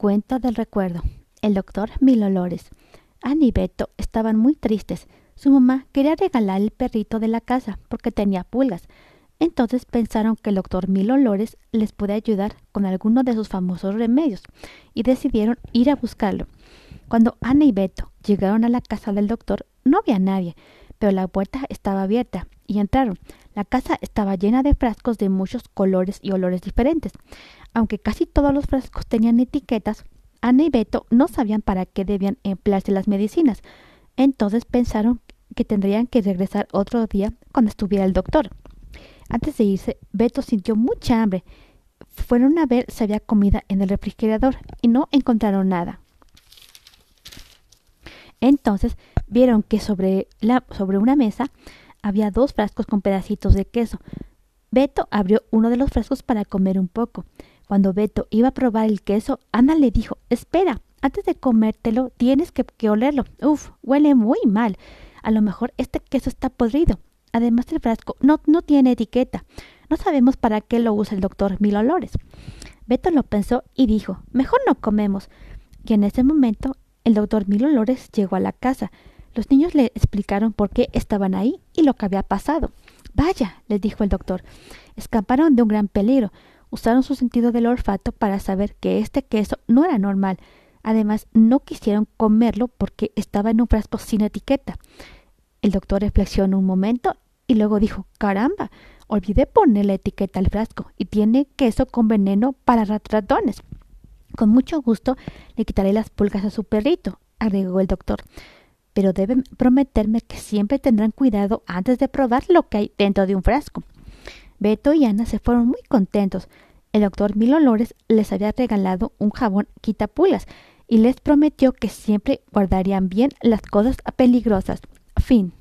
Cuento del recuerdo. El doctor Mil Olores. Ana y Beto estaban muy tristes. Su mamá quería regalar el perrito de la casa porque tenía pulgas. Entonces pensaron que el doctor Mil Olores les puede ayudar con alguno de sus famosos remedios y decidieron ir a buscarlo. Cuando Ana y Beto llegaron a la casa del doctor, no había nadie, pero la puerta estaba abierta y entraron. La casa estaba llena de frascos de muchos colores y olores diferentes. Aunque casi todos los frascos tenían etiquetas, Ana y Beto no sabían para qué debían emplearse las medicinas. Entonces pensaron que tendrían que regresar otro día cuando estuviera el doctor. Antes de irse, Beto sintió mucha hambre. Fueron a ver si había comida en el refrigerador y no encontraron nada. Entonces vieron que sobre, sobre una mesa había dos frascos con pedacitos de queso. Beto abrió uno de los frascos para comer un poco. Cuando Beto iba a probar el queso, Ana le dijo Espera, antes de comértelo tienes que, olerlo. Uf, huele muy mal. A lo mejor este queso está podrido. Además el frasco no, no tiene etiqueta. No sabemos para qué lo usa el doctor Mil Olores. Beto lo pensó y dijo Mejor no comemos. Y en ese momento el doctor Mil Olores llegó a la casa. Los niños le explicaron por qué estaban ahí y lo que había pasado. Vaya, les dijo el doctor, escaparon de un gran peligro usaron su sentido del olfato para saber que este queso no era normal. Además, no quisieron comerlo porque estaba en un frasco sin etiqueta. El doctor reflexionó un momento y luego dijo Caramba, olvidé poner la etiqueta al frasco y tiene queso con veneno para ratones. Con mucho gusto le quitaré las pulgas a su perrito, agregó el doctor. Pero deben prometerme que siempre tendrán cuidado antes de probar lo que hay dentro de un frasco. Beto y Ana se fueron muy contentos. El doctor Mil Olores les había regalado un jabón quitapulas y les prometió que siempre guardarían bien las cosas peligrosas. Fin.